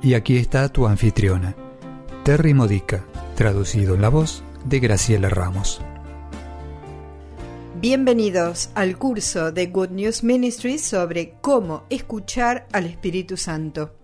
Y aquí está tu anfitriona, Terry Modica, traducido en la voz de Graciela Ramos. Bienvenidos al curso de Good News Ministry sobre cómo escuchar al Espíritu Santo.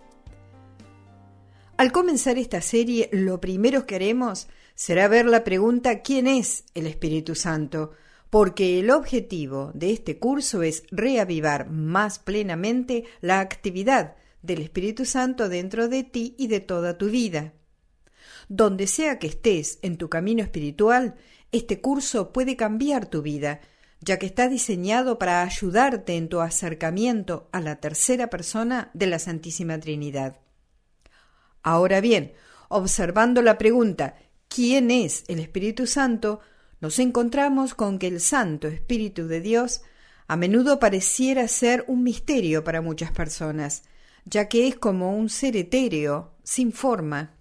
Al comenzar esta serie, lo primero que haremos será ver la pregunta ¿quién es el Espíritu Santo? Porque el objetivo de este curso es reavivar más plenamente la actividad del Espíritu Santo dentro de ti y de toda tu vida. Donde sea que estés en tu camino espiritual, este curso puede cambiar tu vida, ya que está diseñado para ayudarte en tu acercamiento a la tercera persona de la Santísima Trinidad. Ahora bien, observando la pregunta ¿quién es el Espíritu Santo? nos encontramos con que el Santo Espíritu de Dios a menudo pareciera ser un misterio para muchas personas, ya que es como un ser etéreo, sin forma.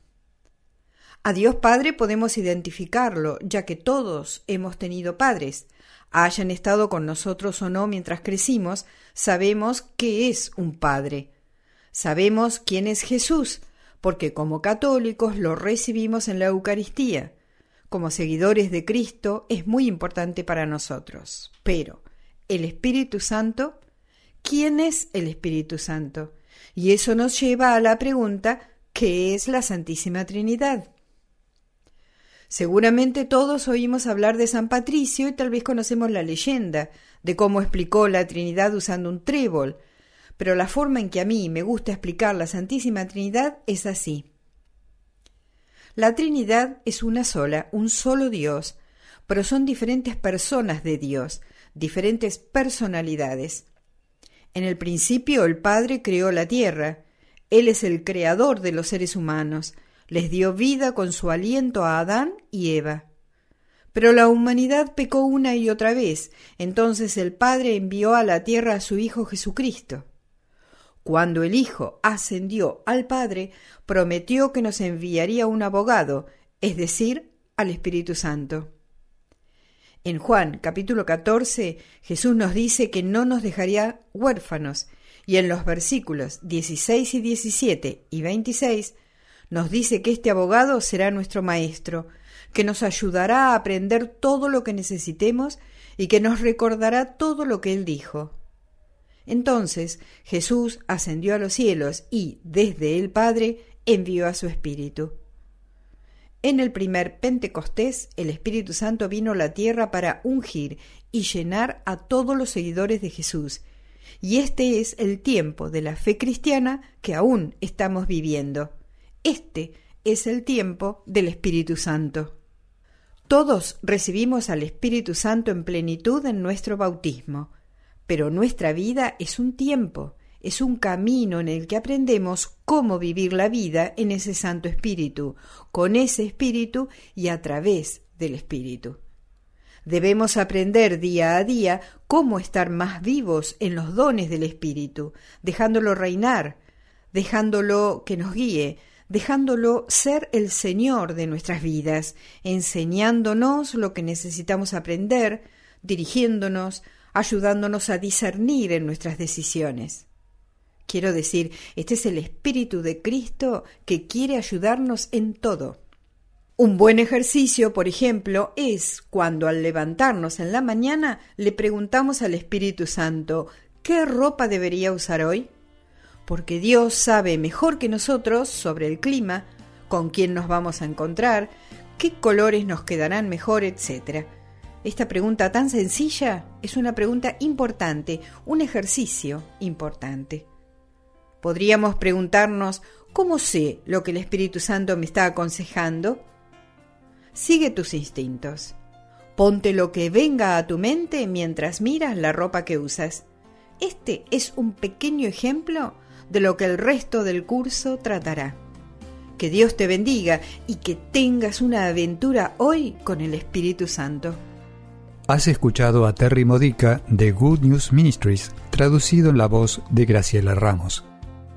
A Dios Padre podemos identificarlo, ya que todos hemos tenido padres. Hayan estado con nosotros o no mientras crecimos, sabemos que es un Padre. Sabemos quién es Jesús, porque como católicos lo recibimos en la Eucaristía. Como seguidores de Cristo es muy importante para nosotros. Pero, ¿el Espíritu Santo? ¿Quién es el Espíritu Santo? Y eso nos lleva a la pregunta ¿qué es la Santísima Trinidad? Seguramente todos oímos hablar de San Patricio y tal vez conocemos la leyenda de cómo explicó la Trinidad usando un trébol, pero la forma en que a mí me gusta explicar la Santísima Trinidad es así. La Trinidad es una sola, un solo Dios, pero son diferentes personas de Dios, diferentes personalidades. En el principio el Padre creó la tierra. Él es el creador de los seres humanos. Les dio vida con su aliento a Adán y Eva. Pero la humanidad pecó una y otra vez. Entonces el Padre envió a la tierra a su Hijo Jesucristo. Cuando el Hijo ascendió al Padre, prometió que nos enviaría un abogado, es decir, al Espíritu Santo. En Juan capítulo 14 Jesús nos dice que no nos dejaría huérfanos y en los versículos 16 y 17 y 26 nos dice que este abogado será nuestro Maestro, que nos ayudará a aprender todo lo que necesitemos y que nos recordará todo lo que Él dijo. Entonces Jesús ascendió a los cielos y, desde el Padre, envió a su Espíritu. En el primer Pentecostés, el Espíritu Santo vino a la tierra para ungir y llenar a todos los seguidores de Jesús. Y este es el tiempo de la fe cristiana que aún estamos viviendo. Este es el tiempo del Espíritu Santo. Todos recibimos al Espíritu Santo en plenitud en nuestro bautismo, pero nuestra vida es un tiempo, es un camino en el que aprendemos cómo vivir la vida en ese Santo Espíritu, con ese Espíritu y a través del Espíritu. Debemos aprender día a día cómo estar más vivos en los dones del Espíritu, dejándolo reinar, dejándolo que nos guíe, dejándolo ser el Señor de nuestras vidas, enseñándonos lo que necesitamos aprender, dirigiéndonos, ayudándonos a discernir en nuestras decisiones. Quiero decir, este es el Espíritu de Cristo que quiere ayudarnos en todo. Un buen ejercicio, por ejemplo, es cuando al levantarnos en la mañana le preguntamos al Espíritu Santo ¿qué ropa debería usar hoy? Porque Dios sabe mejor que nosotros sobre el clima, con quién nos vamos a encontrar, qué colores nos quedarán mejor, etc. Esta pregunta tan sencilla es una pregunta importante, un ejercicio importante. Podríamos preguntarnos, ¿cómo sé lo que el Espíritu Santo me está aconsejando? Sigue tus instintos. Ponte lo que venga a tu mente mientras miras la ropa que usas. Este es un pequeño ejemplo de lo que el resto del curso tratará. Que Dios te bendiga y que tengas una aventura hoy con el Espíritu Santo. Has escuchado a Terry Modica de Good News Ministries, traducido en la voz de Graciela Ramos.